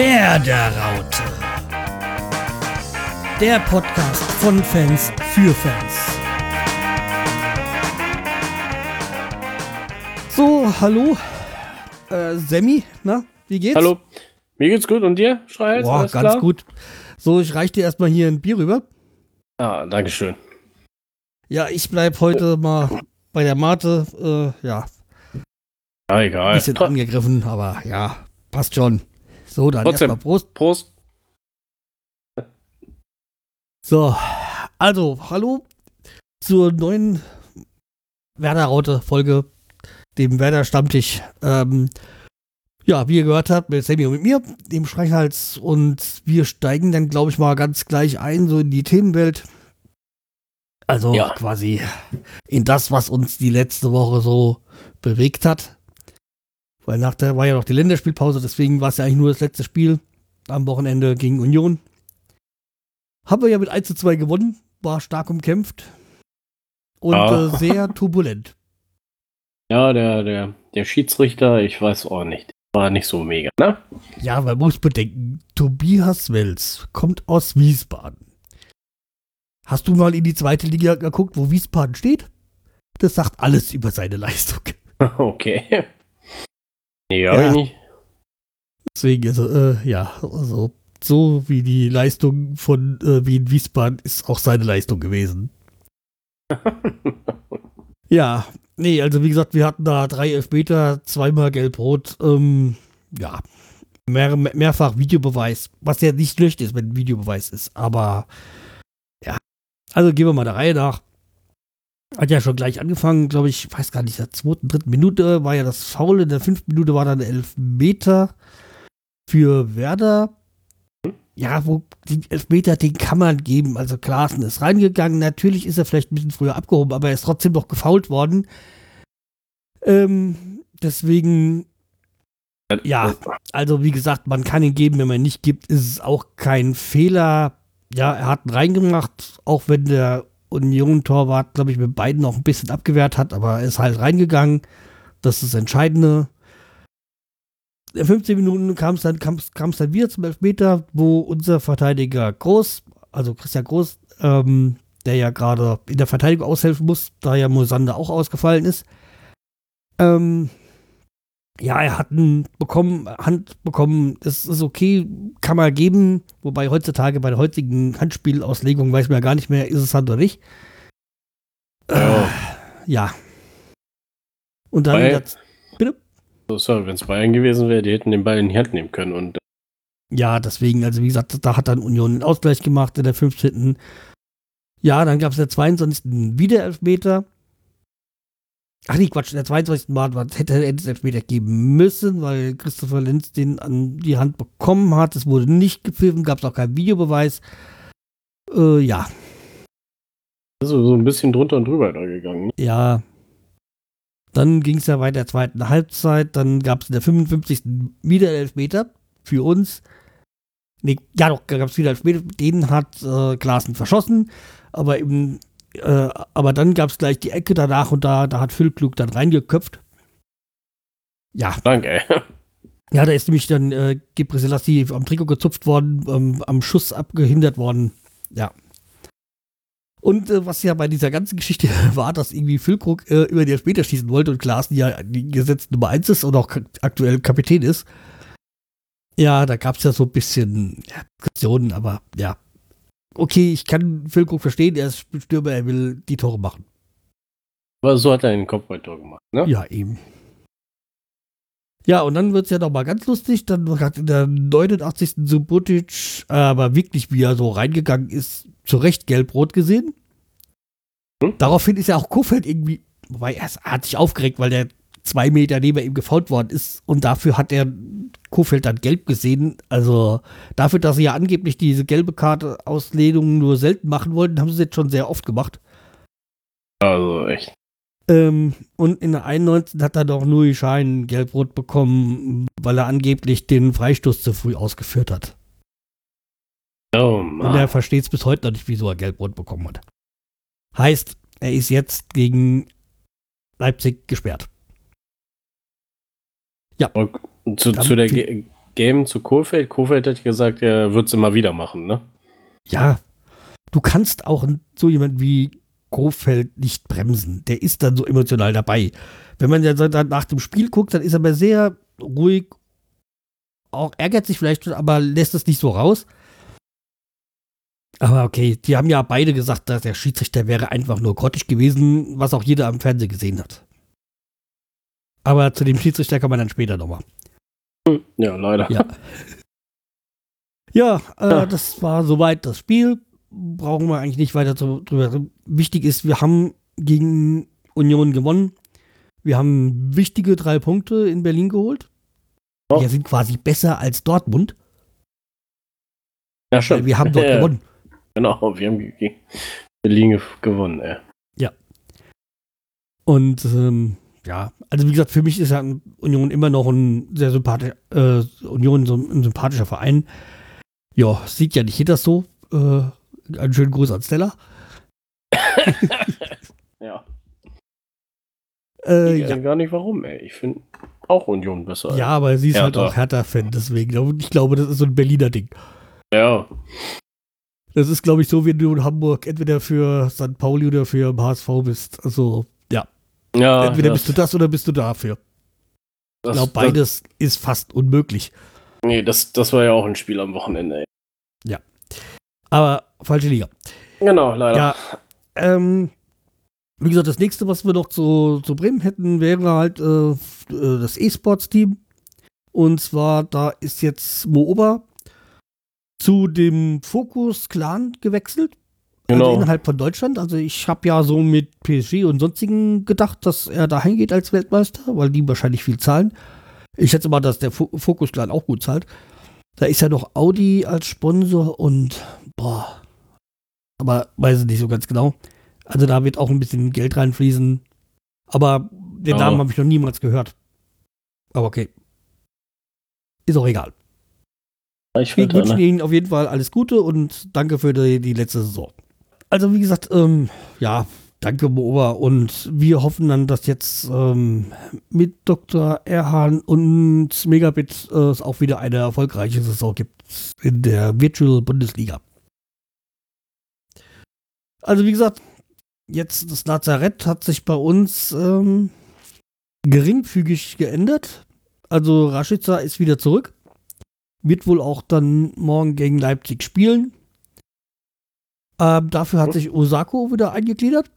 Werderaute. Der Podcast von Fans für Fans. So, hallo. Äh, Sammy, na, wie geht's? Hallo. Mir geht's gut und dir, Schreihals? Boah, ganz klar? gut. So, ich reich dir erstmal hier ein Bier rüber. Ah, Dankeschön. Ja, ich bleib heute mal bei der Mate. Äh, ja, Ja, egal. bisschen angegriffen, aber ja, passt schon. So, dann Trotzdem. erstmal Prost. Prost. So, also, hallo zur neuen Werder-Raute-Folge, dem Werder-Stammtisch. Ähm, ja, wie ihr gehört habt, mit Sammy und mit mir, dem Schreichhals. Und wir steigen dann, glaube ich, mal ganz gleich ein, so in die Themenwelt. Also Ja. quasi in das, was uns die letzte Woche so bewegt hat. Weil nach der war ja noch die Länderspielpause, deswegen war es ja eigentlich nur das letzte Spiel am Wochenende gegen Union. Haben wir ja mit 1 zu 2 gewonnen, war stark umkämpft und Ja. äh, sehr turbulent. Ja, der, der, der Schiedsrichter, ich weiß auch nicht. War nicht so mega, ne? Ja, man muss bedenken, Tobias Wels kommt aus Wiesbaden. Hast du mal in die zweite Liga geguckt, wo Wiesbaden steht? Das sagt alles über seine Leistung. Okay. Nee, Ja. ich nicht. Deswegen, also, äh, ja, also, so wie die Leistung von äh, Wien Wiesbaden ist auch seine Leistung gewesen. Ja, nee, also wie gesagt, wir hatten da drei Elfmeter, zweimal gelb-rot, ähm, ja, mehr, mehrfach Videobeweis, was ja nicht schlecht ist, wenn ein Videobeweis ist, aber ja, also gehen wir mal der Reihe nach. Hat ja schon gleich angefangen, glaube ich, weiß gar nicht, in der zweiten, dritten Minute war ja das Foul, in der fünften Minute war dann Elfmeter für Werder. Ja, wo den Elfmeter, den kann man geben. Also Klaassen ist reingegangen. Natürlich ist er vielleicht ein bisschen früher abgehoben, aber er ist trotzdem noch gefault worden. Ähm, deswegen, ja, also wie gesagt, man kann ihn geben, wenn man ihn nicht gibt, ist es auch kein Fehler. Ja, er hat ihn reingemacht, auch wenn der Union-Torwart, glaube ich, mit beiden noch ein bisschen abgewehrt hat, aber er ist halt reingegangen. Das ist das Entscheidende. In 15 Minuten kam es dann, dann wieder zum Elfmeter, wo unser Verteidiger Groß, also Christian Groß, ähm, der ja gerade in der Verteidigung aushelfen muss, da ja Mosander auch ausgefallen ist, ähm, ja, er hat einen bekommen, Hand bekommen, das ist okay, kann man geben, wobei heutzutage bei der heutigen Handspielauslegung weiß man ja gar nicht mehr, ist es Hand oder nicht. Ja. Äh, ja. Und dann, Weil- das, So, sorry, wenn es Bayern gewesen wäre, die hätten den Ball in die Hand nehmen können. Und ja, deswegen, also wie gesagt, da hat dann Union den Ausgleich gemacht in der 15. Ja, dann gab es der 22. wieder Elfmeter. Ach nee, Quatsch, der 22. Mal war- hätte es Elfmeter geben müssen, weil Christopher Lenz den an die Hand bekommen hat. Es wurde nicht gepfiffen, gab es auch keinen Videobeweis. Äh, ja, also so ein bisschen drunter und drüber da gegangen. ne? ja. Dann ging es ja weiter der zweiten Halbzeit. Dann gab es in der 55. wieder Elfmeter für uns. Nee, ja doch, gab es wieder Elfmeter. Den hat äh, Klaassen verschossen. Aber eben, äh, aber dann gab es gleich die Ecke danach und da, da hat Füllklug dann reingeköpft. Ja, Danke, ja, da ist nämlich dann äh, Gebre Selassie am Trikot gezupft worden, ähm, am Schuss abgehindert worden. Ja. Und äh, was ja bei dieser ganzen Geschichte war, dass irgendwie Füllkrug äh, über die Elfmeter schießen wollte und Klaassen ja die gesetzte Nummer 1 ist und auch aktuell Kapitän ist. Ja, da gab es ja so ein bisschen ja, Diskussionen, aber ja. Okay, ich kann Füllkrug verstehen, er ist Stürmer, er will die Tore machen. Aber so hat er den Kopfballtor gemacht, ne? Ja, eben. Ja, und dann wird es ja noch mal ganz lustig. Dann hat in der 89. Subotic, aber wirklich, wie er so reingegangen ist, zu Recht gelb-rot gesehen. Hm? Daraufhin ist ja auch Kofeld irgendwie, wobei er hat sich aufgeregt, weil der zwei Meter neben ihm gefault worden ist und dafür hat er Kofeld dann gelb gesehen. Also dafür, dass sie ja angeblich diese gelbe Karte Auslegung nur selten machen wollten, haben sie es jetzt schon sehr oft gemacht. Also echt. Ähm, und in der 91. hat er doch Nui Schein gelb-rot bekommen, weil er angeblich den Freistoß zu früh ausgeführt hat. Oh Und er Mann. versteht es bis heute noch nicht, wieso er gelb-rot bekommen hat. Heißt, er ist jetzt gegen Leipzig gesperrt. Und zu, zu der Game zu Kohlfeld. Kohlfeld hat gesagt, er wird es immer wieder machen, ne? Ja, du kannst auch so jemand wie Kofeld nicht bremsen. Der ist dann so emotional dabei. Wenn man ja dann nach dem Spiel guckt, dann ist er aber sehr ruhig, auch ärgert sich vielleicht, aber lässt es nicht so raus. Aber okay, die haben ja beide gesagt, dass der Schiedsrichter wäre einfach nur grottig gewesen, was auch jeder am Fernsehen gesehen hat. Aber zu dem Schiedsrichter kann man dann später nochmal. Ja, leider. Ja, ja, äh, ja. das war soweit das Spiel. Brauchen wir eigentlich nicht weiter drüber. Wichtig ist, wir haben gegen Union gewonnen. Wir haben wichtige drei Punkte in Berlin geholt. Oh. Wir sind quasi besser als Dortmund. Ja, schon. wir haben dort gewonnen. Genau, wir haben gegen Berlin gewonnen, ey. Ja. Und ähm, ja, also wie gesagt, für mich ist ja Union immer noch ein sehr sympathischer, äh, Union so ein sympathischer Verein. Ja, sieht ja nicht jeder so. Äh, einen schönen Gruß an Stella. ja. Äh, ich ja. gar nicht warum, ey. Ich finde auch Union besser. Ja, aber sie ist halt auch Hertha-Fan, deswegen. Ich glaube, das ist so ein Berliner Ding. Ja. Das ist, glaube ich, so, wie du in Hamburg entweder für St. Pauli oder für HSV bist. Also, ja. entweder bist du das oder bist du dafür. ich glaube, beides das, ist fast unmöglich. Nee, das, das war ja auch ein Spiel am Wochenende. Ey. Ja. Aber falsche Liga. Genau, leider. Ja. Ähm, wie gesagt, das nächste, was wir noch zu, zu Bremen hätten, wäre halt äh, äh das E-Sports-Team. Und zwar, da ist jetzt Mo Ober zu dem Focus Clan gewechselt. Genau. Also innerhalb von Deutschland. Also ich habe ja so mit PSG und sonstigen gedacht, dass er dahin geht als Weltmeister, weil die wahrscheinlich viel zahlen. Ich schätze mal, dass der Focus Clan auch gut zahlt. Da ist ja noch Audi als Sponsor und boah. Aber weiß ich nicht so ganz genau. Also da wird auch ein bisschen Geld reinfließen. Aber den Namen habe ich noch niemals gehört. Aber okay. Ist auch egal. Ich Wir wünschen ne? Ihnen auf jeden Fall alles Gute und danke für die, die letzte Saison. Also wie gesagt, ähm, ja, danke Boba und wir hoffen dann, dass jetzt ähm, mit Dr. Erhan und Megabit äh, es auch wieder eine erfolgreiche Saison gibt in der Virtual Bundesliga. Also wie gesagt, jetzt das Lazarett hat sich bei uns ähm, geringfügig geändert. Also Rashica ist wieder zurück. Wird wohl auch dann morgen gegen Leipzig spielen. Ähm, dafür hat sich Osako wieder eingegliedert.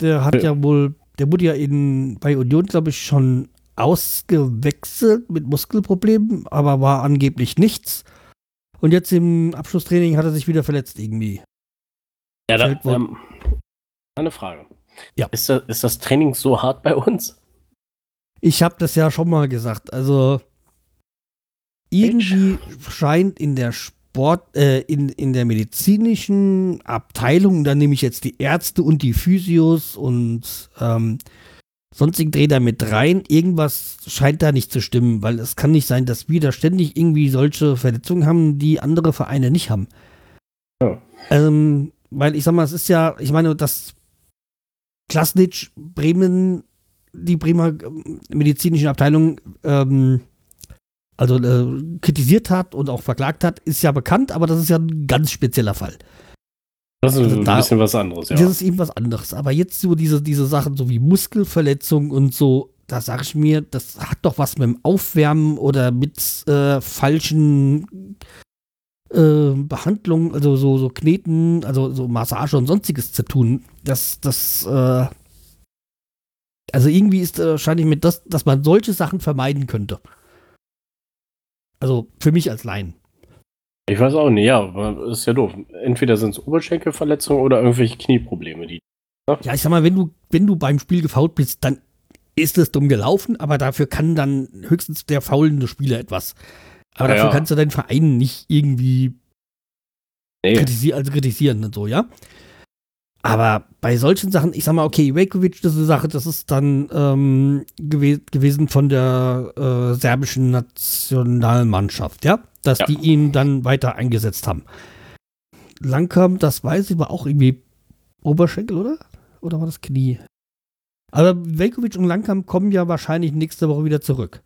Der hat ja, ja wohl, der wurde ja in, bei Union, glaube ich, schon ausgewechselt mit Muskelproblemen, aber war angeblich nichts. Und jetzt im Abschlusstraining hat er sich wieder verletzt irgendwie. Ja, da, ähm, eine Frage. Ja. Ist das, ist das Training so hart bei uns? Ich habe das ja schon mal gesagt. Also irgendwie scheint in der Sport, äh, in, in der medizinischen Abteilung, da nehme ich jetzt die Ärzte und die Physios und ähm, sonstigen Trainer mit rein, irgendwas scheint da nicht zu stimmen, weil es kann nicht sein, dass wir da ständig irgendwie solche Verletzungen haben, die andere Vereine nicht haben. Ja. Ähm, weil ich sag mal, es ist ja, ich meine, das Klasnitsch, Bremen, die Bremer medizinischen Abteilung ähm, also äh, kritisiert hat und auch verklagt hat, ist ja bekannt, aber das ist ja ein ganz spezieller Fall. Das ist also ein da, bisschen was anderes, ja. Das ist eben was anderes. Aber jetzt so diese, diese Sachen, so wie Muskelverletzungen und so, da sage ich mir, das hat doch was mit dem Aufwärmen oder mit äh, falschen äh, Behandlungen, also so, so Kneten, also so Massage und sonstiges zu tun. Das, das, äh, also irgendwie ist äh, wahrscheinlich mit das, dass man solche Sachen vermeiden könnte. Also für mich als Laien. Ich weiß auch nicht, ja, aber ist ja doof. Entweder sind es Oberschenkelverletzungen oder irgendwelche Knieprobleme, die. Ne? Ja, ich sag mal, wenn du, wenn du beim Spiel gefault bist, dann ist es dumm gelaufen, aber dafür kann dann höchstens der faulende Spieler etwas. Aber ja, dafür ja. kannst du deinen Verein nicht irgendwie nee. kritisieren, also kritisieren und so, ja. Aber bei solchen Sachen, ich sag mal, okay, Ivakovic, das ist eine Sache, das ist dann ähm, gew gewesen von der äh, serbischen Nationalmannschaft, ja, dass ja. die ihn dann weiter eingesetzt haben. Langkamp, das weiß ich, war auch irgendwie Oberschenkel, oder? Oder war das Knie? Aber Velkovic und Langkamp kommen ja wahrscheinlich nächste Woche wieder zurück.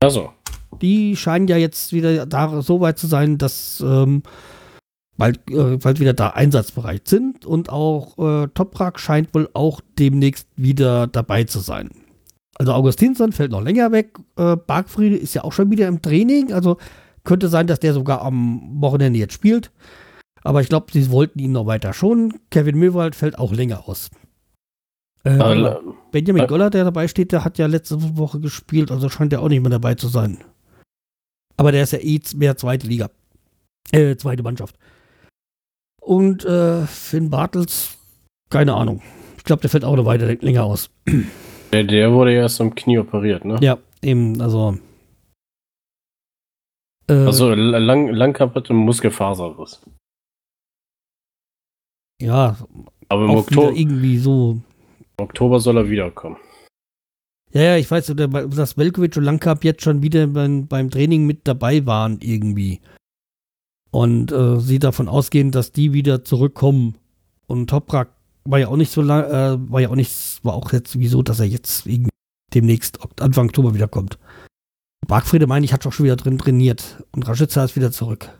Also. Die scheinen ja jetzt wieder da so weit zu sein, dass ähm, bald, äh, bald wieder da einsatzbereit sind und auch äh, Toprak scheint wohl auch demnächst wieder dabei zu sein. Also Augustinsson fällt noch länger weg. Äh, Bargfriede ist ja auch schon wieder im Training. Also könnte sein, dass der sogar am Wochenende jetzt spielt. Aber ich glaube, sie wollten ihn noch weiter schonen. Kevin Möwald fällt auch länger aus. Äh, äh, Benjamin äh, Goller, der dabei steht, der hat ja letzte Woche gespielt, also scheint er auch nicht mehr dabei zu sein. Aber der ist ja eh mehr zweite Liga. Äh, zweite Mannschaft. Und äh, Finn Bartels, keine Ahnung. Ich glaube, der fällt auch noch weiter länger aus. Der, der wurde ja erst am Knie operiert, ne? Ja, eben, also. Äh, also lang, hat einen Muskelfaserriss. Ja, aber im Oktober irgendwie so. Im Oktober soll er wiederkommen. Ja, ja, ich weiß, dass Velkovic und Langkamp jetzt schon wieder beim, beim Training mit dabei waren, irgendwie. Und äh, sie davon ausgehen, dass die wieder zurückkommen. Und Toprak war ja auch nicht so lang, äh, war ja auch nicht, war auch jetzt wieso, dass er jetzt demnächst Anfang Oktober wiederkommt. Bargfriede meine ich, hat doch schon wieder drin trainiert. Und Raschitzer ist wieder zurück.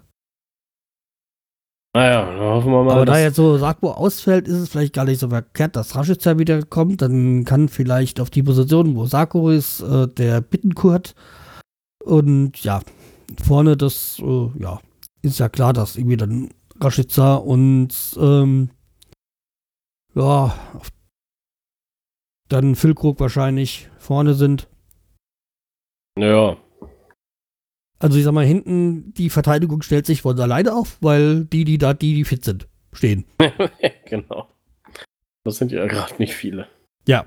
Naja, dann hoffen wir mal. Aber da jetzt so Sakbo ausfällt, ist es vielleicht gar nicht so verkehrt, dass Raschitzer wieder kommt. Dann kann vielleicht auf die Position, wo Sakko ist, äh, der Bittenkurt. Und ja, vorne das, äh, ja, ist ja klar, dass irgendwie dann Rashica und ähm, ja, dann Füllkrug wahrscheinlich vorne sind. Ja. Also ich sag mal, hinten die Verteidigung stellt sich von alleine auf, weil die, die da, die, die fit sind, stehen. genau. Das sind ja gerade nicht viele. Ja.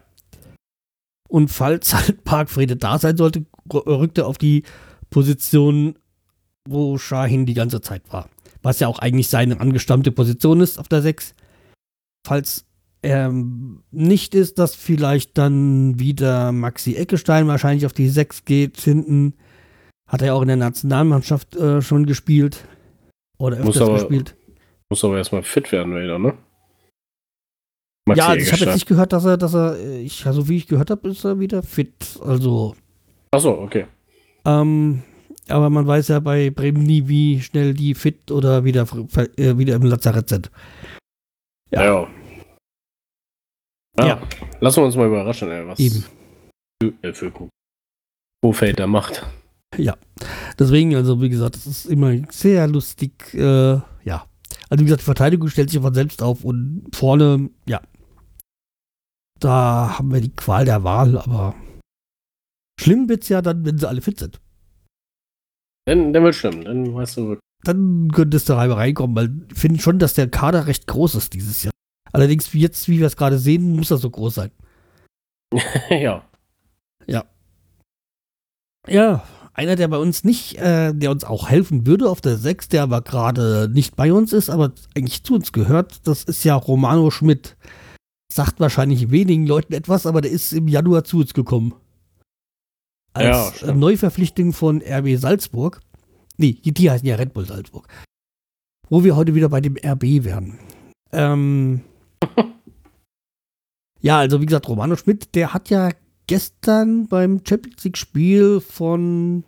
Und falls halt Parkfriede da sein sollte, rückt er auf die Position wo Shahin die ganze Zeit war. Was ja auch eigentlich seine angestammte Position ist auf der 6. Falls er nicht ist, dass vielleicht dann wieder Maxi Eckestein wahrscheinlich auf die 6 geht hinten. Hat er auch in der Nationalmannschaft äh, schon gespielt. Oder öfters muss aber, gespielt. Muss aber erstmal fit werden wieder, ne? Maxi ja, also ich habe jetzt nicht gehört, dass er, dass er, ich, also wie ich gehört habe, ist er wieder fit. Also. Ach so, okay. Ähm, aber man weiß ja bei Bremen nie, wie schnell die fit oder wieder, äh, wieder im Lazarett sind. Ja. Ja. ja. ja. Lassen wir uns mal überraschen, ey, was Eben. Äh, Kofeld da macht. Ja. Deswegen, also wie gesagt, das ist immer sehr lustig. Äh, ja. Also wie gesagt, die Verteidigung stellt sich von selbst auf und vorne, ja. Da haben wir die Qual der Wahl, aber schlimm wird es ja dann, wenn sie alle fit sind. Dann, dann wird schlimm, dann weißt du. Dann könntest du reinkommen, weil ich finde schon, dass der Kader recht groß ist dieses Jahr. Allerdings, wie jetzt, wie wir es gerade sehen, muss er so groß sein. ja. Ja. Ja, einer, der bei uns nicht, äh, der uns auch helfen würde auf der 6, der aber gerade nicht bei uns ist, aber eigentlich zu uns gehört, das ist ja Romano Schmidt. Sagt wahrscheinlich wenigen Leuten etwas, aber der ist im Januar zu uns gekommen als ja, Neuverpflichtung von RB Salzburg. Nee, die heißen ja Red Bull Salzburg. Wo wir heute wieder bei dem RB wären. Ähm, ja, also wie gesagt, Romano Schmidt, der hat ja gestern beim Champions League-Spiel von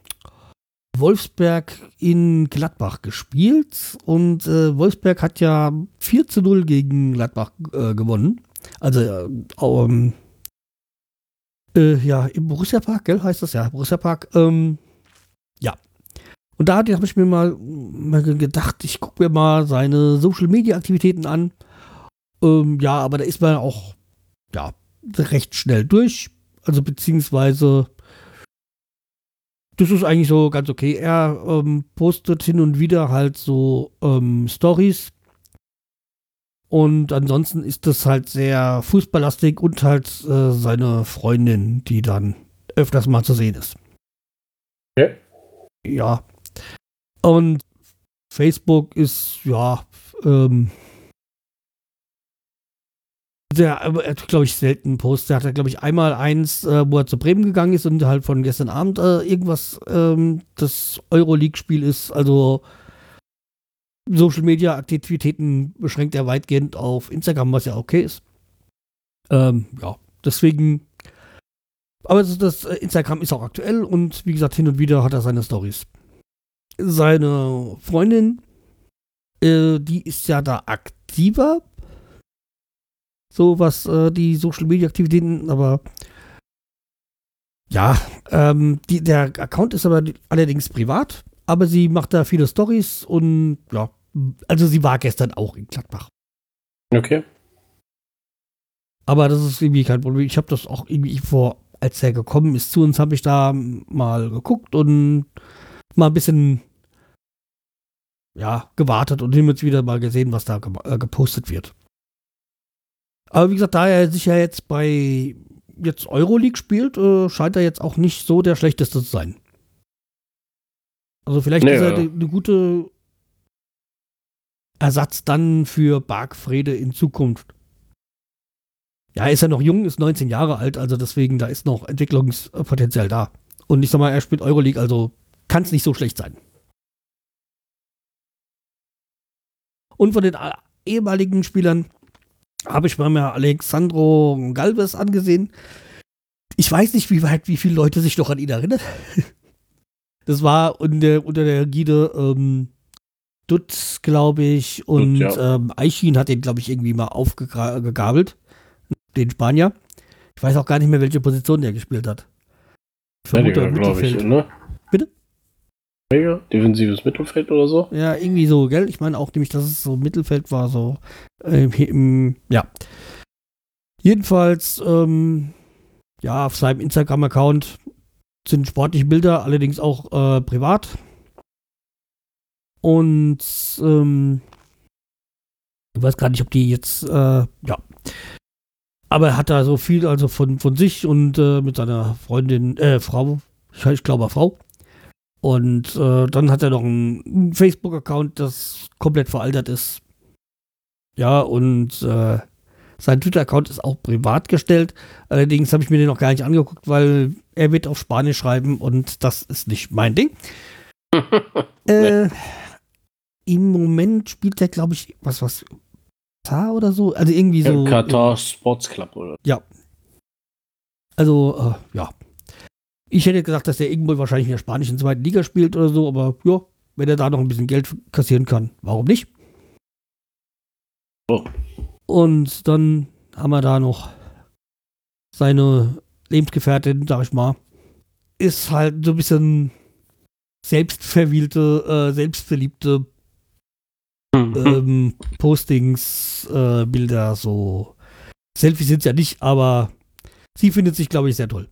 Wolfsberg in Gladbach gespielt und äh, Wolfsberg hat ja 4 zu 0 gegen Gladbach äh, gewonnen. Also äh, ähm, äh, ja, im Borussia Park, gell, heißt das ja, Borussia Park. Ähm, ja. Und da habe ich mir mal, mal gedacht, ich gucke mir mal seine Social Media Aktivitäten an. Ähm, ja, aber da ist man auch, ja, recht schnell durch. Also, beziehungsweise, das ist eigentlich so ganz okay. Er ähm, postet hin und wieder halt so ähm, Stories und ansonsten ist das halt sehr fußballlastig und halt äh, seine Freundin, die dann öfters mal zu sehen ist. Ja. Ja. Und Facebook ist, ja, ähm, der, er hat, glaube ich, selten Post. Der hat, glaube ich, einmal eins, äh, wo er zu Bremen gegangen ist und halt von gestern Abend äh, irgendwas ähm, das Euroleague-Spiel ist. Also Social Media Aktivitäten beschränkt er weitgehend auf Instagram, was ja okay ist. Ähm, ja, deswegen Aber das, das äh, Instagram ist auch aktuell und wie gesagt, hin und wieder hat er seine Stories. Seine Freundin, äh, die ist ja da aktiver. So was äh, die Social Media Aktivitäten, aber ja, ähm, die, der Account ist aber allerdings privat, aber sie macht da viele Stories und ja, also sie war gestern auch in Gladbach. Okay. Aber das ist irgendwie kein Problem. Ich habe das auch irgendwie vor, als er gekommen ist zu uns, habe ich da mal geguckt und mal ein bisschen ja, gewartet und hin und wieder mal gesehen, was da äh, gepostet wird. Aber wie gesagt, da er sich ja jetzt bei jetzt Euroleague spielt, äh, scheint er jetzt auch nicht so der schlechteste zu sein. Also vielleicht nee, ist er eine ne gute Ersatz dann für Bargfrede in Zukunft. Ja, ist er noch jung, ist 19 Jahre alt, also deswegen, da ist noch Entwicklungspotenzial da. Und ich sag mal, er spielt Euroleague, also kann es nicht so schlecht sein. Und von den ehemaligen Spielern habe ich mir Alexandro Galvez angesehen. Ich weiß nicht, wie weit, wie viele Leute sich noch an ihn erinnern. Das war unter, unter der Gide ähm, Dutz, glaube ich, und Dutt, ja. ähm, Eichin hat den, glaube ich, irgendwie mal aufgegabelt. Den Spanier. Ich weiß auch gar nicht mehr, welche Position der gespielt hat. Vermute Mittelfeld. Ich, ne? Bitte? Defensives Mittelfeld oder so? Ja, irgendwie so, gell? Ich meine auch nämlich, dass es so Mittelfeld war, so äh, im, ja. Jedenfalls, ähm, ja, auf seinem Instagram-Account sind sportliche Bilder, allerdings auch äh, privat. Und ähm, ich weiß gar nicht, ob die jetzt, äh, ja. Aber er hat da so viel also von, von sich und äh, mit seiner Freundin, äh, Frau, ich, ich glaube Frau. Und äh, dann hat er noch einen Facebook-Account, das komplett veraltet ist. Ja, und äh, sein Twitter-Account ist auch privat gestellt. Allerdings habe ich mir den noch gar nicht angeguckt, weil er wird auf Spanisch schreiben und das ist nicht mein Ding. äh, Im Moment spielt er, glaube ich, was, was, Katar oder so? Also irgendwie so. Katar Sports Club, oder? Ja. Also, äh, ja. Ich hätte gesagt, dass der irgendwo wahrscheinlich in der spanischen zweiten Liga spielt oder so, aber ja, wenn er da noch ein bisschen Geld kassieren kann, warum nicht? Oh. Und dann haben wir da noch seine Lebensgefährtin, sag ich mal, ist halt so ein bisschen selbstverwielte, äh, selbstverliebte mhm. ähm, Postings, äh, Bilder, so. Selfies sind es ja nicht, aber sie findet sich, glaube ich, sehr toll.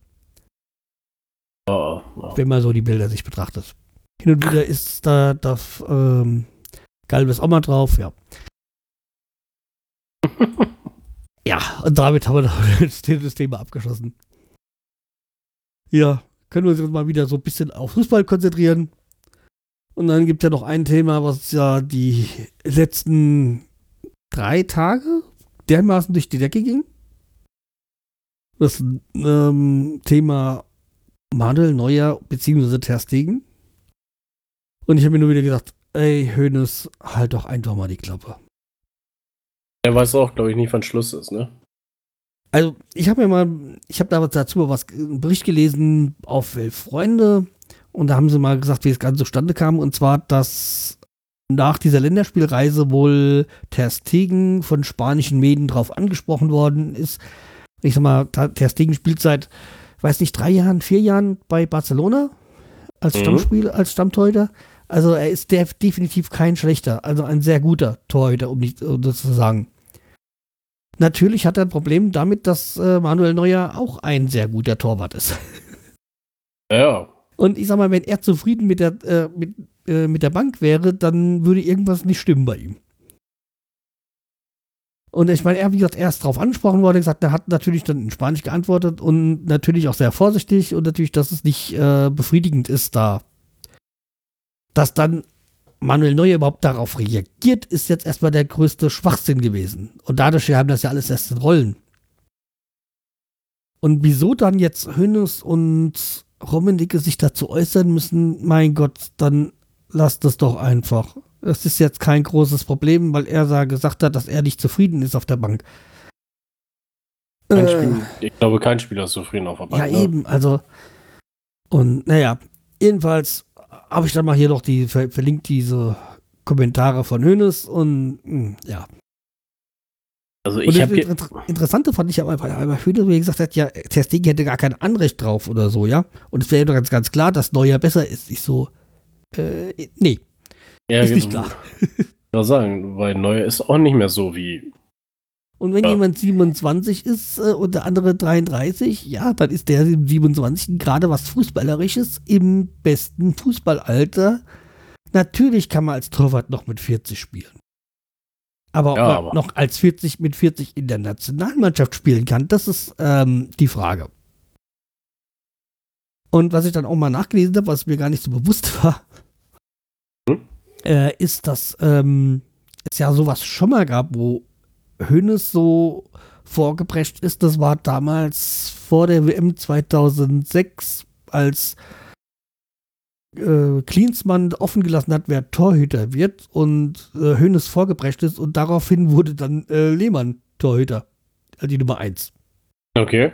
Oh, oh. Wenn man so die Bilder sich betrachtet. Hin und wieder ist da das ähm, Galbes auch mal drauf, ja. ja, und damit haben wir das, das Thema abgeschlossen. Ja, können wir uns jetzt mal wieder so ein bisschen auf Fußball konzentrieren. Und dann gibt es ja noch ein Thema, was ja die letzten drei Tage dermaßen durch die Decke ging. Das ähm, Thema Manuel Neuer bzw. Terstegen. Und ich habe mir nur wieder gedacht, ey, Hönes, halt doch einfach mal die Klappe. Er weiß auch, glaube ich, nicht, wann Schluss ist, ne? Also, ich habe mir mal, ich habe da dazu was, einen Bericht gelesen auf Elf Freunde und da haben sie mal gesagt, wie es Ganze zustande kam und zwar, dass nach dieser Länderspielreise wohl Ter Stegen von spanischen Medien drauf angesprochen worden ist. Ich sag mal, Ter Stegen spielt seit, weiß nicht, drei Jahren, vier Jahren bei Barcelona als mhm. Stammspiel, als Stammtorhüter. Also er ist def definitiv kein schlechter, also ein sehr guter Torhüter, um nicht um das zu sagen. Natürlich hat er ein Problem damit, dass äh, Manuel Neuer auch ein sehr guter Torwart ist. Ja. Und ich sag mal, wenn er zufrieden mit der, äh, mit, äh, mit der Bank wäre, dann würde irgendwas nicht stimmen bei ihm. Und ich meine, er, wie gesagt, er ist darauf angesprochen worden, gesagt, er hat natürlich dann in Spanisch geantwortet und natürlich auch sehr vorsichtig und natürlich, dass es nicht äh, befriedigend ist, da. Dass dann Manuel Neuer überhaupt darauf reagiert, ist jetzt erstmal der größte Schwachsinn gewesen. Und dadurch haben das ja alles erst in Rollen. Und wieso dann jetzt Hönes und Rummenigge sich dazu äußern müssen, mein Gott, dann lasst es doch einfach. Es ist jetzt kein großes Problem, weil er da gesagt hat, dass er nicht zufrieden ist auf der Bank. Kein Spiel, ich glaube, kein Spieler ist zufrieden auf der Bank. Ja, ne? eben, also. Und naja, jedenfalls habe ich dann mal hier noch die ver verlinkt diese Kommentare von Hönes und hm, ja. Also ich habe inter Interessante fand ich aber bei Hönes, wie gesagt hat, ja, Testegen hätte gar kein Anrecht drauf oder so, ja. Und es wäre doch ganz, ganz klar, dass Neuer besser ist. Ich so, äh, nee. Ja, ist nicht klar. Ich sagen, weil Neuer ist auch nicht mehr so wie und wenn ja. jemand 27 ist äh, und der andere 33, ja, dann ist der 27 gerade was Fußballerisches im besten Fußballalter. Natürlich kann man als Torwart noch mit 40 spielen. Aber ob ja, man aber. noch als 40 mit 40 in der Nationalmannschaft spielen kann, das ist ähm, die Frage. Und was ich dann auch mal nachgelesen habe, was mir gar nicht so bewusst war, hm? äh, ist, dass ähm, es ja sowas schon mal gab, wo Hönes so vorgeprescht ist, das war damals vor der WM 2006, als äh, Klinsmann offen gelassen hat, wer Torhüter wird und äh, Hönes vorgeprescht ist und daraufhin wurde dann äh, Lehmann Torhüter, also die Nummer 1. Okay.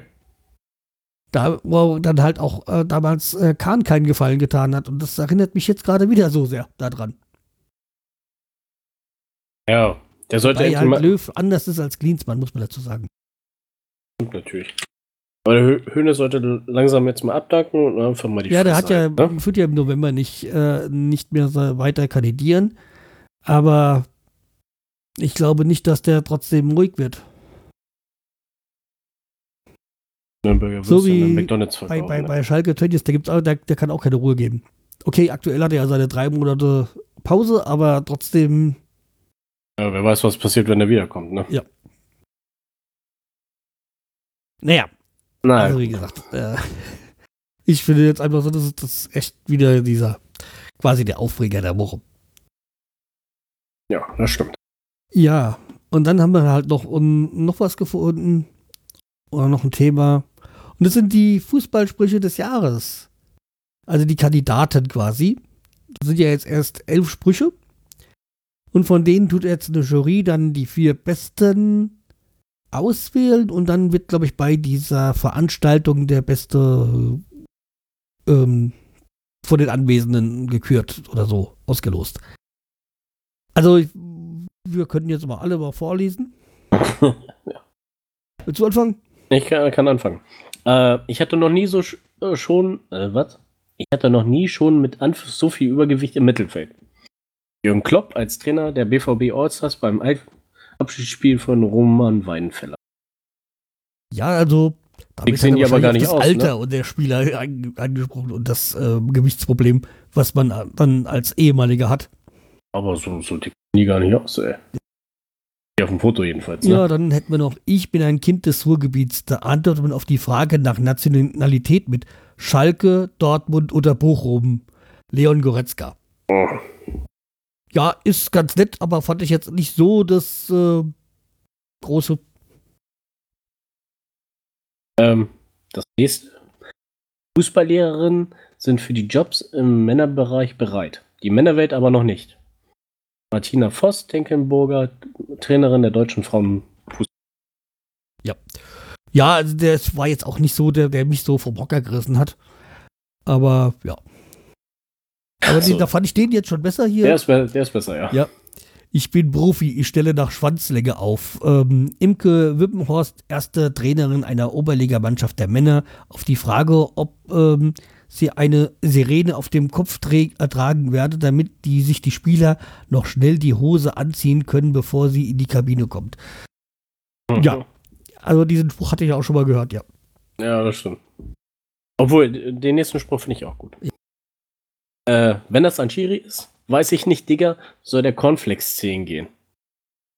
Da, wo dann halt auch äh, damals äh, Kahn keinen Gefallen getan hat und das erinnert mich jetzt gerade wieder so sehr daran. Ja, der sollte Wobei halt Löw anders ist als Klinsmann, muss man dazu sagen. Natürlich. Aber der Höhne sollte langsam jetzt mal abdanken und einfach mal die Ja, der hat ja, ne? wird ja im November nicht, äh, nicht mehr weiter kandidieren. Aber ich glaube nicht, dass der trotzdem ruhig wird. So wie McDonald's bei, bei, ne? bei Schalke Tönnies, der, gibt's auch, der, der kann auch keine Ruhe geben. Okay, aktuell hat er ja seine drei Monate Pause, aber trotzdem ja, wer weiß, was passiert, wenn er wiederkommt, ne? Ja. Naja. Nein. Also, wie gesagt, äh, ich finde jetzt einfach so, das ist das echt wieder dieser, quasi der Aufreger der Woche. Ja, das stimmt. Ja, und dann haben wir halt noch, um, noch was gefunden. Oder noch ein Thema. Und das sind die Fußballsprüche des Jahres. Also die Kandidaten quasi. Das sind ja jetzt erst elf Sprüche. Und von denen tut jetzt eine Jury dann die vier besten auswählen und dann wird, glaube ich, bei dieser Veranstaltung der beste ähm, von den Anwesenden gekürt oder so ausgelost. Also, wir könnten jetzt mal alle mal vorlesen. ja. Willst du anfangen? Ich kann, kann anfangen. Äh, ich hatte noch nie so sch äh, schon, äh, was? Ich hatte noch nie schon mit Anf so viel Übergewicht im Mittelfeld. Jürgen Klopp als Trainer der BVB Allstars beim Abschiedsspiel von Roman Weidenfeller. Ja, also damit sehen die aber gar nicht das aus, Alter ne? und der Spieler angesprochen und das äh, Gewichtsproblem, was man dann als ehemaliger hat. Aber so, so dick die gar nicht aus, ey. Auf dem Foto jedenfalls. Ne? Ja, dann hätten wir noch, ich bin ein Kind des Ruhrgebiets. Da antwortet man auf die Frage nach Nationalität mit Schalke, Dortmund oder Bochum. Leon Goretzka. Oh. Ja, ist ganz nett, aber fand ich jetzt nicht so das äh, große. Ähm, das nächste. Fußballlehrerinnen sind für die Jobs im Männerbereich bereit. Die Männerwelt aber noch nicht. Martina Voss, Tenkenburger, Trainerin der deutschen Frauen. Ja. Ja, also der war jetzt auch nicht so der, der mich so vom Hocker gerissen hat. Aber ja. Aber so. da fand ich den jetzt schon besser hier. Der ist, der ist besser, ja. Ja. Ich bin Profi, ich stelle nach Schwanzlänge auf. Ähm, Imke Wippenhorst, erste Trainerin einer Oberligamannschaft der Männer, auf die Frage, ob ähm, sie eine Sirene auf dem Kopf ertragen werde, damit die sich die Spieler noch schnell die Hose anziehen können, bevor sie in die Kabine kommt. Mhm. Ja, also diesen Spruch hatte ich auch schon mal gehört, ja. Ja, das stimmt. Obwohl, den nächsten Spruch finde ich auch gut. Ja. Äh, wenn das ein Schiri ist, weiß ich nicht, Digga, soll der Cornflakes 10 gehen.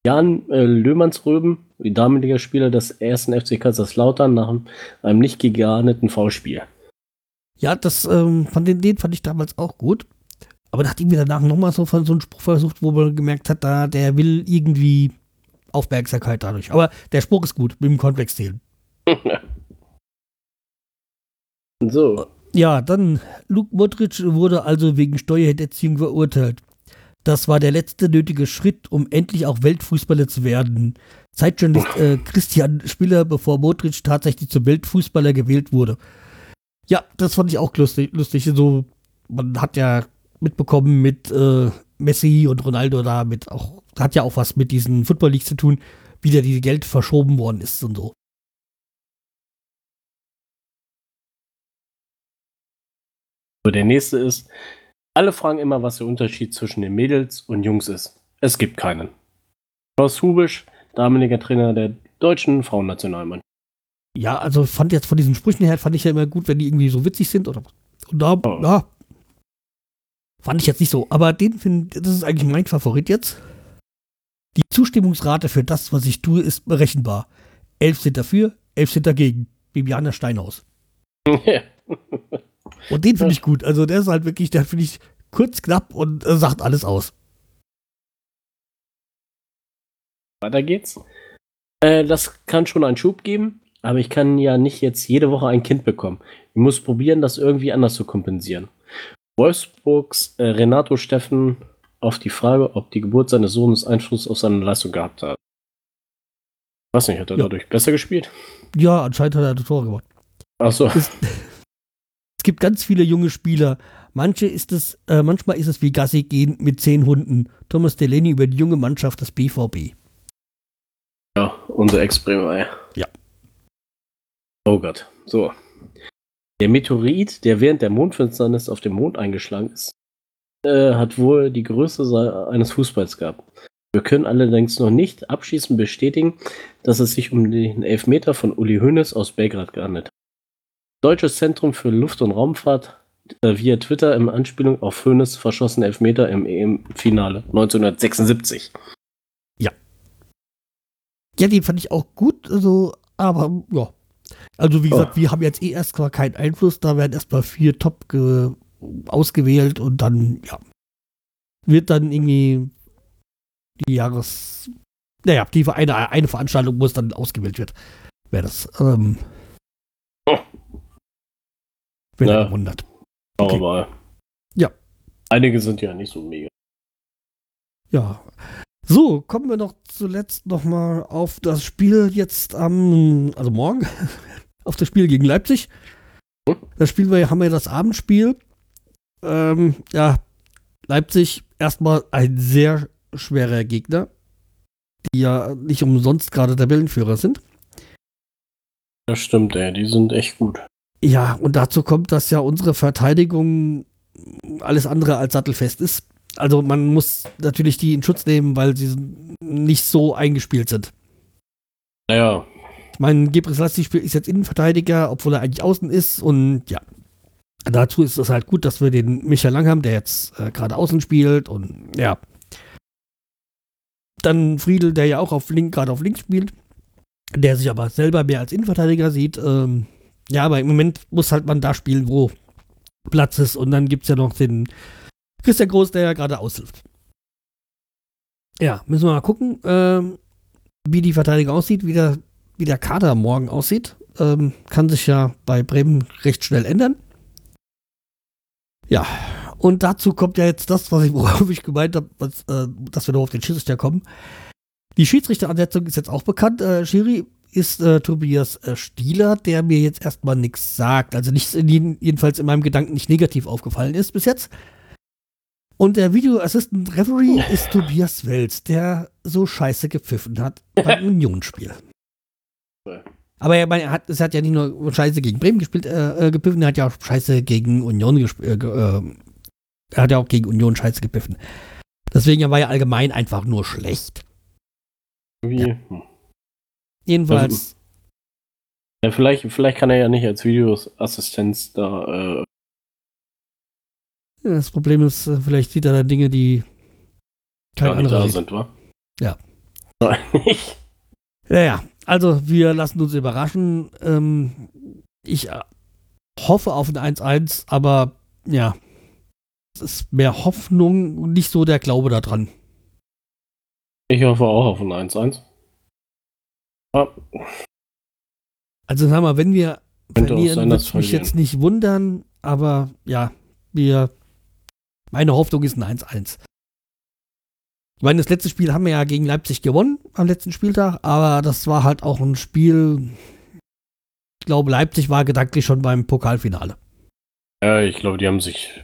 Jan äh, Löhmannsröben, damaliger Spieler des ersten FC Kaiserslautern, nach einem nicht gegarneten V-Spiel. Ja, das ähm, von den, den fand ich damals auch gut. Aber nachdem wir danach nochmal so von so einen Spruch versucht, wo man gemerkt hat, da der will irgendwie Aufmerksamkeit dadurch. Aber der Spruch ist gut, mit dem Konvex zählen. so. Ja, dann Luke Modric wurde also wegen Steuerhinterziehung verurteilt. Das war der letzte nötige Schritt, um endlich auch Weltfußballer zu werden. Zeitjournalist äh, Christian Spiller, bevor Modric tatsächlich zum Weltfußballer gewählt wurde. Ja, das fand ich auch lustig. lustig. So, man hat ja mitbekommen mit äh, Messi und Ronaldo da mit auch, hat ja auch was mit diesen Football Leagues zu tun, wie da dieses Geld verschoben worden ist und so. Der nächste ist, alle fragen immer, was der Unterschied zwischen den Mädels und Jungs ist. Es gibt keinen. Klaus Hubisch, damaliger Trainer der deutschen Frauennationalmannschaft. Ja, also fand jetzt von diesen Sprüchen her, fand ich ja immer gut, wenn die irgendwie so witzig sind oder und da, oh. ja, fand ich jetzt nicht so. Aber den finde, das ist eigentlich mein Favorit jetzt. Die Zustimmungsrate für das, was ich tue, ist berechenbar. Elf sind dafür, elf sind dagegen. Bibiana Steinhaus. und den finde ich gut. Also der ist halt wirklich, der finde ich kurz, knapp und äh, sagt alles aus. Weiter geht's. Äh, das kann schon einen Schub geben, aber ich kann ja nicht jetzt jede Woche ein Kind bekommen. Ich muss probieren, das irgendwie anders zu kompensieren. Wolfsburgs äh, Renato Steffen auf die Frage, ob die Geburt seines Sohnes Einfluss auf seine Leistung gehabt hat. Ich weiß nicht, hat er ja. dadurch besser gespielt? Ja, anscheinend hat er das Tor gemacht. Ach so. gibt ganz viele junge Spieler. Manche ist es, äh, manchmal ist es wie Gassi gehen mit zehn Hunden. Thomas Delaney über die junge Mannschaft des BVB. Ja, unser Ex-Bremer. Ja. Oh Gott. So. Der Meteorit, der während der Mondfinsternis auf dem Mond eingeschlagen ist, äh, hat wohl die Größe eines Fußballs gehabt. Wir können allerdings noch nicht abschließend bestätigen, dass es sich um den Elfmeter von Uli Hoeneß aus Belgrad gehandelt hat. Deutsches Zentrum für Luft- und Raumfahrt äh, via Twitter in Anspielung auf Hoeneß verschossen Elfmeter im EM-Finale 1976. Ja. Ja, den fand ich auch gut, also, aber ja, also wie gesagt, oh. wir haben jetzt eh erstmal keinen Einfluss, da werden erstmal vier Top ausgewählt und dann, ja, wird dann irgendwie die Jahres, naja, die eine, eine Veranstaltung, wo es dann ausgewählt wird, wäre das. Ähm, oh. Wenn ja. wundert. Okay. Aber ja. Einige sind ja nicht so mega. Ja. So, kommen wir noch zuletzt noch mal auf das Spiel jetzt am, also morgen, auf das Spiel gegen Leipzig. Das Spiel wir haben wir das Abendspiel. Ähm, ja, Leipzig erstmal ein sehr schwerer Gegner, die ja nicht umsonst gerade Tabellenführer sind. Das stimmt, ey, die sind echt gut. Ja, und dazu kommt, dass ja unsere Verteidigung alles andere als sattelfest ist also man muss natürlich die in Schutz nehmen, weil sie nicht so eingespielt sind. Naja. Ich meine, Gebris ist jetzt Innenverteidiger, obwohl er eigentlich außen ist und ja. Dazu ist es halt gut, dass wir den Michael Lang haben, der jetzt äh, gerade außen spielt und ja. Dann Friedel, der ja auch auf link, gerade auf links spielt, der sich aber selber mehr als Innenverteidiger sieht. Ähm, ja, aber im Moment muss halt man da spielen, wo Platz ist. Und dann gibt es ja noch den Christian Groß, der ja gerade aushilft. Ja, müssen wir mal gucken, ähm, wie die Verteidigung aussieht, wie der, wie der Kader morgen aussieht. Ähm, kann sich ja bei Bremen recht schnell ändern. Ja, und dazu kommt ja jetzt das, was ich, worauf ich gemeint habe, äh, dass wir noch auf den Schiedsrichter kommen. Die Schiedsrichteransetzung ist jetzt auch bekannt. Äh, Schiri ist äh, Tobias äh, Stieler, der mir jetzt erstmal nichts sagt. Also nicht, jedenfalls in meinem Gedanken nicht negativ aufgefallen ist bis jetzt. Und der Video Assistant Referee ist Tobias Wels, der so scheiße gepfiffen hat beim Unionsspiel. Aber er, er, hat, es hat ja nicht nur scheiße gegen Bremen gespielt, äh, äh gepfiffen, er hat ja auch scheiße gegen Union gespielt. Äh, äh, er hat ja auch gegen Union scheiße gepfiffen. Deswegen war er allgemein einfach nur schlecht. Wie? Ja. Jedenfalls. Also, ja, vielleicht, vielleicht kann er ja nicht als Videoassistenz da äh, das Problem ist, äh, vielleicht sieht er da Dinge, die kein Gar anderer da sind, wa? Ja. Nein, Ja, ja. Also, wir lassen uns überraschen. Ähm, ich äh, hoffe auf ein 1-1, aber ja, es ist mehr Hoffnung und nicht so der Glaube daran. Ich hoffe auch auf ein 1-1. Ah. Also, sag mal, wenn wir verlieren, wird mich jetzt nicht wundern, aber ja, wir meine Hoffnung ist ein 1-1. Ich meine, das letzte Spiel haben wir ja gegen Leipzig gewonnen am letzten Spieltag, aber das war halt auch ein Spiel. Ich glaube, Leipzig war gedanklich schon beim Pokalfinale. Ja, ich glaube, die haben sich.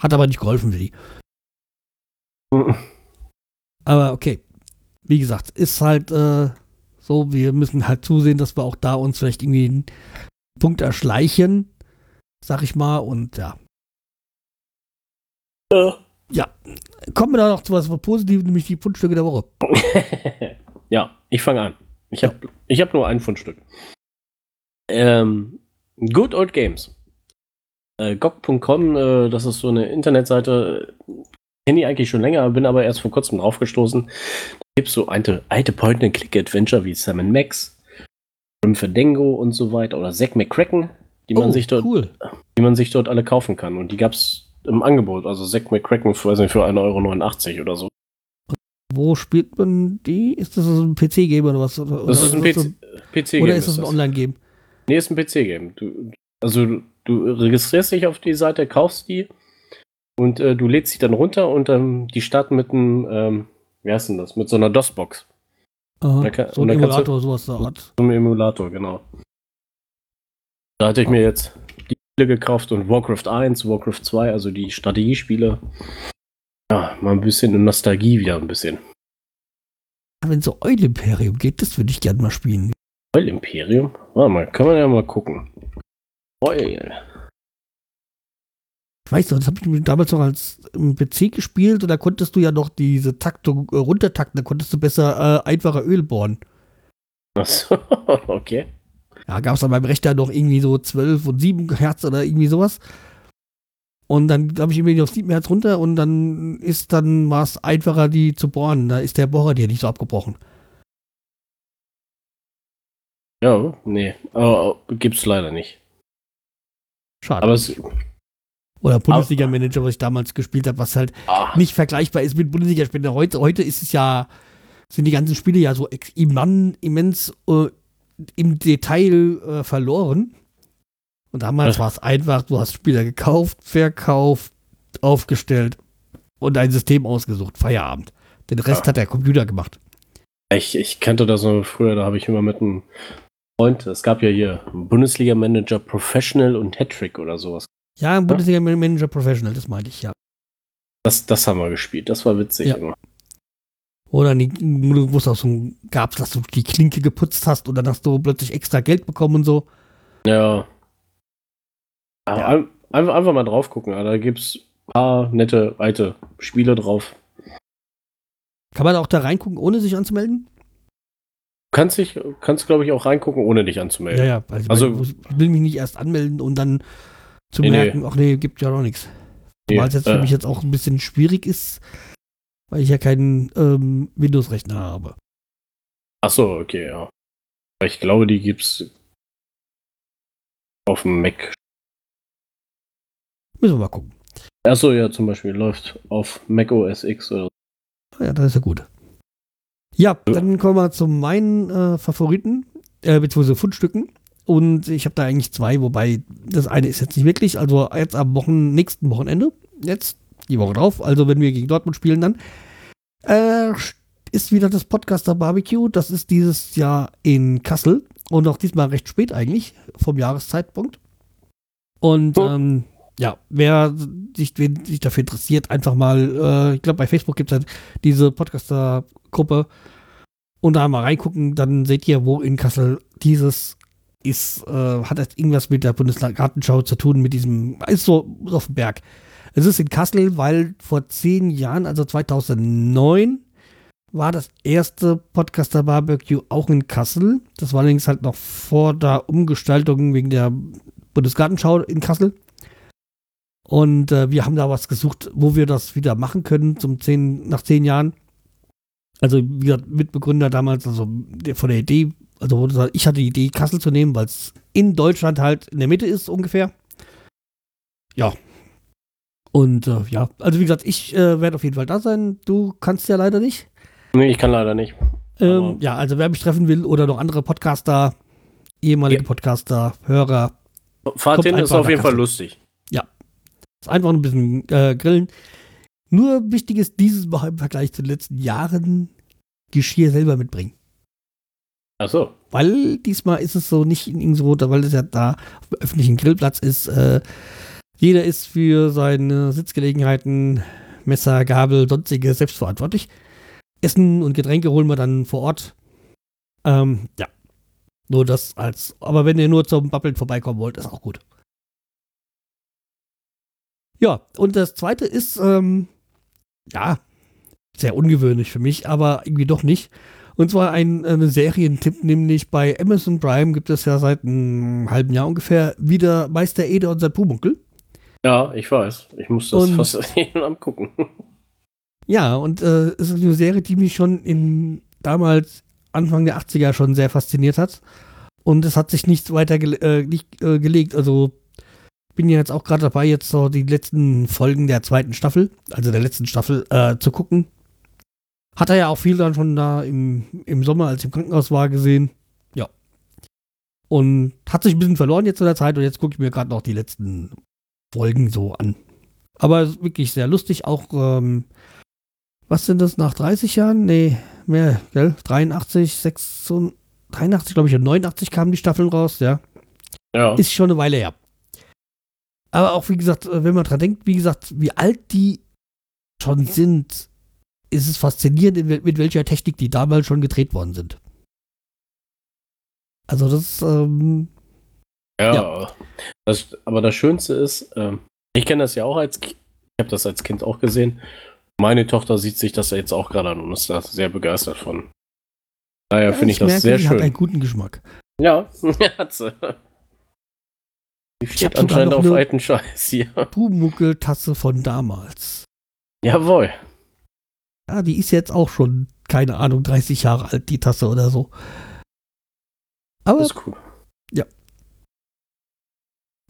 Hat aber nicht geholfen für die. aber okay. Wie gesagt, ist halt äh, so, wir müssen halt zusehen, dass wir auch da uns vielleicht irgendwie einen Punkt erschleichen, sag ich mal, und ja. Ja. Ja. Kommen wir da noch zu was Positives, nämlich die Fundstücke der Woche. ja, ich fange an. Ich habe ich hab nur ein Fundstück. Ähm, Good Old Games. Äh, GOG.com, äh, das ist so eine Internetseite, kenne ich eigentlich schon länger, bin aber erst vor kurzem draufgestoßen. Gibt es so alte, alte Point-and-Click-Adventure wie Sam Max, Grim Fandango und so weiter oder Zack McCracken, die man, Oh, sich dort, cool. die man sich dort alle kaufen kann. Und die gab es im Angebot. Also Zack McCracken für, weiß nicht, für 1,89 Euro oder so. Wo spielt man die? Ist das so ein PC-Game oder was? Oder, Das ist ein oder PC. PC-Game. Oder ist das ein Online-Game? Nee, ist ein PC-Game. Also du, du registrierst dich auf die Seite, kaufst die und äh, du lädst sie dann runter und ähm, die starten mit einem, ähm, wie heißt denn das? Mit so einer DOS-Box. Aha, kann- so ein kannst du- Emulator, sowas da hat. So einem Emulator, genau. Da hatte ich mir jetzt die Spiele gekauft und Warcraft 1, Warcraft 2, also die Strategiespiele. Ja, mal ein bisschen in Nostalgie wieder ein bisschen. Wenn so Eul Imperium geht, das würde ich gerne mal spielen. Oil Imperium? Warte mal, kann man ja mal gucken. Oil. Ich weiß noch, das habe ich damals noch als im PC gespielt und da konntest du ja noch diese Taktung äh, runtertakten, da konntest du besser äh, einfacher Öl bohren. Achso, okay. Ja, gab es dann beim Rechner noch irgendwie so 12 und 7 Hertz oder irgendwie sowas. Und dann habe ich irgendwie auf 7 Hertz runter und dann ist dann war es einfacher, die zu bohren. Da ist der Bohrer dir nicht so abgebrochen. Ja, nee, aber gibt's leider nicht. Schade. Aber es. Oder Bundesliga-Manager, was ich damals gespielt habe, was halt Ah, nicht vergleichbar ist mit Bundesligaspielen. Heute, heute ist es ja, sind die ganzen Spiele ja so immens äh, im Detail äh, verloren. Und damals Ja. war es einfach, du hast Spieler gekauft, verkauft, aufgestellt und ein System ausgesucht. Feierabend. Den Rest Ja. hat der Computer gemacht. ich, ich kannte das noch früher, da habe ich immer mit einem Freund, es gab ja hier Bundesliga-Manager Professional und Hattrick oder sowas. Ja, ein Bundesliga-Manager Professional, das meinte ich, ja. Das, das haben wir gespielt, das war witzig Ja. immer. Oder die, wo es auch so gab, dass du die Klinke geputzt hast und dann hast du plötzlich extra Geld bekommen und so. Ja. Ja. ein- Einfach, einfach mal drauf gucken, da gibt's ein paar nette alte Spiele drauf. Kann man auch da reingucken, ohne sich anzumelden? Kannst dich, kannst glaube ich auch reingucken, ohne dich anzumelden. Ja, ja. Also, Also- also ich will mich nicht erst anmelden und dann zu Nee, nee. merken, ach nee, gibt ja noch nichts. Nee, Weil es jetzt für äh, mich jetzt auch ein bisschen schwierig ist, weil ich ja keinen ähm, Windows-Rechner habe. Ach so, okay, ja. Ich glaube, die gibt's auf dem Mac. Müssen wir mal gucken. Achso, ja, zum Beispiel läuft auf Mac OS X oder Ah Ja, das ist ja gut. Ja, dann kommen wir zu meinen äh, Favoriten, äh, beziehungsweise Fundstücken. Und ich habe da eigentlich zwei, wobei das eine ist jetzt nicht wirklich, also jetzt am Wochen, nächsten Wochenende, jetzt die Woche drauf, also wenn wir gegen Dortmund spielen dann, äh, ist wieder das Podcaster Barbecue. Das ist dieses Jahr in Kassel und auch diesmal recht spät eigentlich, vom Jahreszeitpunkt. Und Oh. ähm, ja, wer sich, wen sich dafür interessiert, einfach mal, äh, ich glaube, bei Facebook gibt es halt diese Podcaster-Gruppe und da mal reingucken, dann seht ihr, wo in Kassel dieses ist, äh, hat das irgendwas mit der Bundesgartenschau zu tun, mit diesem, ist so auf dem Berg. Es ist in Kassel, weil vor zehn Jahren, also 2009, war das erste Podcaster Barbecue auch in Kassel. Das war allerdings halt noch vor der Umgestaltung wegen der Bundesgartenschau in Kassel. Und äh, wir haben da was gesucht, wo wir das wieder machen können zum zehn, nach zehn Jahren. Also wie gesagt, Mitbegründer damals, also der, von der Idee, also ich hatte die Idee, Kassel zu nehmen, weil es in Deutschland halt in der Mitte ist ungefähr. Ja. Und äh, ja, also wie gesagt, ich äh, werde auf jeden Fall da sein. Du kannst ja leider nicht. Nee, ich kann leider nicht. Ähm, ja, also wer mich treffen will oder noch andere Podcaster, ehemalige Ja. Podcaster, Hörer, Fahrt hin ist auf jeden Fall lustig. ist einfach ein bisschen äh, grillen. Nur wichtig ist dieses Mal im Vergleich zu den letzten Jahren Geschirr selber mitbringen. Ach so. Weil diesmal ist es so nicht in Innsbruck, weil es ja da auf dem öffentlichen Grillplatz ist. Äh, jeder ist für seine Sitzgelegenheiten, Messer, Gabel, sonstige selbstverantwortlich. Essen und Getränke holen wir dann vor Ort. Ähm, ja. Nur das als. Aber wenn ihr nur zum Babbeln vorbeikommen wollt, ist auch gut. Ja, und das zweite ist, ähm, ja, sehr ungewöhnlich für mich, aber irgendwie doch nicht. Und zwar ein äh, Serientipp, nämlich bei Amazon Prime gibt es ja seit einem halben Jahr ungefähr wieder Meister Ede und sein Pumuckel. Ja, ich weiß. Ich muss das und, fast angucken. Ja, und äh, es ist eine Serie, die mich schon in damals Anfang der 80er schon sehr fasziniert hat. Und es hat sich nichts weiter gele äh, nicht, äh, gelegt. Also bin ja jetzt auch gerade dabei, jetzt so die letzten Folgen der zweiten Staffel, also der letzten Staffel, äh, zu gucken. Hat er ja auch viel dann schon da im, im Sommer, als ich im Krankenhaus war, gesehen. Ja. Und hat sich ein bisschen verloren jetzt in der Zeit und jetzt gucke ich mir gerade noch die letzten Folgen so an. Aber wirklich sehr lustig, auch, ähm, was sind das, nach 30 Jahren? Nee, mehr, gell? 83, 86, 83, glaube ich, und 89 kamen die Staffeln raus, ja. Ja. Ist schon eine Weile her. Aber auch, wie gesagt, wenn man dran denkt, wie gesagt, wie alt die schon sind, ist es faszinierend, mit welcher Technik die damals schon gedreht worden sind. Also das, ähm, ja. ja. Das, aber das Schönste ist, ähm, ich kenne das ja auch als, ich habe das als Kind auch gesehen. Meine Tochter sieht sich das ja jetzt auch gerade an und ist da sehr begeistert von. Daher ja, finde ich, ich, das merke, sehr schön. Hat einen guten Geschmack. Ja, hat sie. Die steht anscheinend auf alten Scheiß hier. Pumuckel-Tasse von damals. Jawohl. Ja, die ist jetzt auch schon, keine Ahnung, 30 Jahre alt, die Tasse oder so. Aber. Das ist cool. Ja.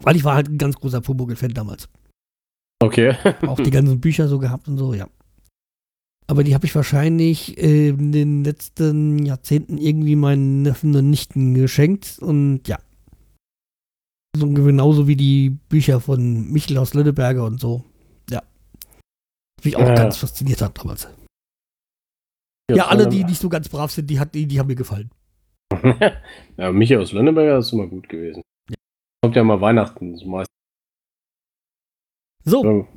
Weil ich war halt ein ganz großer Pumuckl-Fan damals. Okay. auch die ganzen Bücher so gehabt und so, ja. Aber die habe ich wahrscheinlich äh, in den letzten Jahrzehnten irgendwie meinen Neffen und Nichten geschenkt und ja. So genauso wie die Bücher von Michel aus Lönneberger und so. Ja. Mich auch ja. ganz fasziniert hat damals. Ja, ja alle, die nicht so ganz brav sind, die, hat, die, die haben mir gefallen. ja, Michael aus Lönneberger ist immer gut gewesen. Ja. Kommt ja mal Weihnachten so meist. So. so.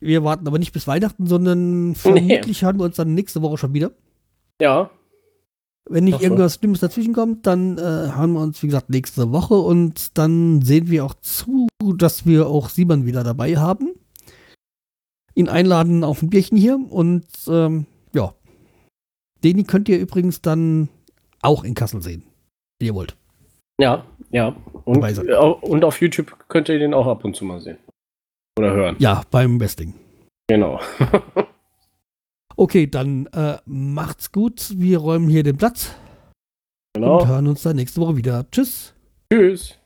Wir warten aber nicht bis Weihnachten, sondern vermutlich nee. hören wir uns dann nächste Woche schon wieder. Ja. Wenn nicht irgendwas Schlimmes dazwischen kommt, dann äh, hören wir uns, wie gesagt, nächste Woche und dann sehen wir auch zu, dass wir auch Simon wieder dabei haben. Ihn einladen auf ein Bierchen hier und ähm, ja. Den könnt ihr übrigens dann auch in Kassel sehen, wenn ihr wollt. Ja, ja. Und, und auf YouTube könnt ihr den auch ab und zu mal sehen. Oder hören. Ja, beim Westing. Genau. okay, dann äh, macht's gut. Wir räumen hier den Platz. Genau. Und hören uns dann nächste Woche wieder. Tschüss. Tschüss.